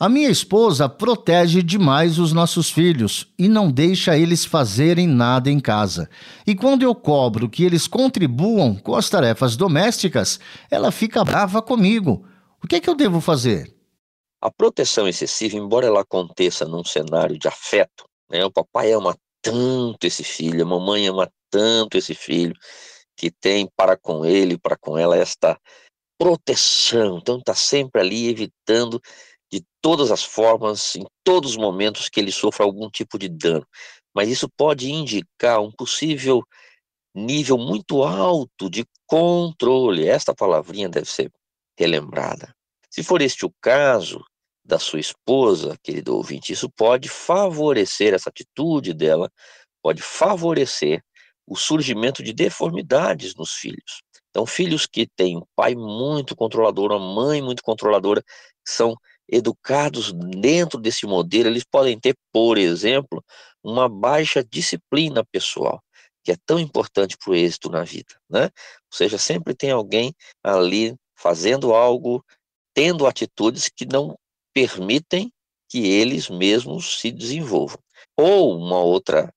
a minha esposa protege demais os nossos filhos e não deixa eles fazerem nada em casa. E quando eu cobro que eles contribuam com as tarefas domésticas, ela fica brava comigo. O que é que eu devo fazer? A proteção excessiva, embora ela aconteça num cenário de afeto, né? o papai ama tanto esse filho, a mamãe ama tanto esse filho, que tem para com ele, para com ela, esta proteção. Então está sempre ali evitando de todas as formas, em todos os momentos que ele sofra algum tipo de dano. Mas isso pode indicar um possível nível muito alto de controle. Esta palavrinha deve ser relembrada. Se for este o caso da sua esposa, querido ouvinte, isso pode favorecer essa atitude dela, pode favorecer o surgimento de deformidades nos filhos. Então, filhos que têm um pai muito controlador, uma mãe muito controladora, são educados dentro desse modelo, eles podem ter, por exemplo, uma baixa disciplina pessoal, que é tão importante para o êxito na vida, né? Ou seja, sempre tem alguém ali fazendo algo, tendo atitudes que não permitem que eles mesmos se desenvolvam. Ou uma outra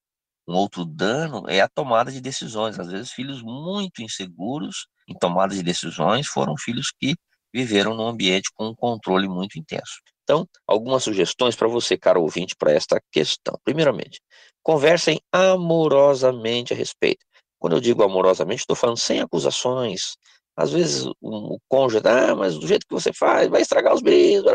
um outro dano é a tomada de decisões. Às vezes, filhos muito inseguros em tomada de decisões foram filhos que viveram num ambiente com um controle muito intenso. Então, algumas sugestões para você, caro ouvinte, para esta questão. Primeiramente, conversem amorosamente a respeito. Quando eu digo amorosamente, estou falando sem acusações. Às vezes o, cônjuge, ah, mas do jeito que você faz, vai estragar os brilhos.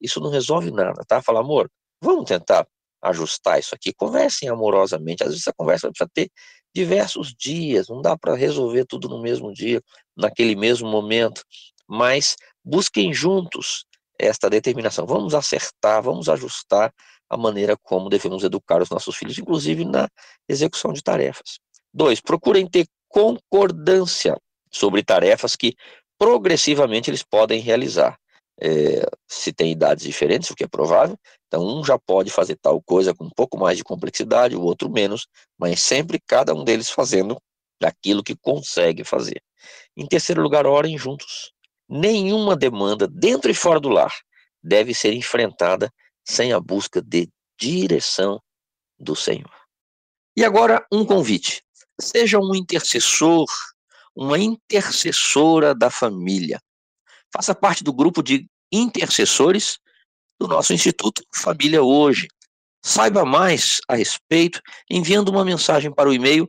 Isso não resolve nada, tá? Fala, amor, vamos tentar ajustar isso aqui. Conversem amorosamente. Às vezes a conversa precisa ter diversos dias, não dá para resolver tudo no mesmo dia, naquele mesmo momento mas busquem juntos esta determinação. Vamos acertar, vamos ajustar a maneira como devemos educar os nossos filhos, inclusive na execução de tarefas. Dois, procurem ter concordância sobre tarefas que progressivamente eles podem realizar. É, se tem idades diferentes, o que é provável, então um já pode fazer tal coisa com um pouco mais de complexidade, o outro menos, mas sempre cada um deles fazendo aquilo que consegue fazer. Em terceiro lugar, orem juntos. Nenhuma demanda, dentro e fora do lar, deve ser enfrentada sem a busca de direção do Senhor. E agora, um convite. Seja um intercessor, uma intercessora da família. Faça parte do grupo de intercessores do nosso Instituto Família Hoje. Saiba mais a respeito enviando uma mensagem para o e-mail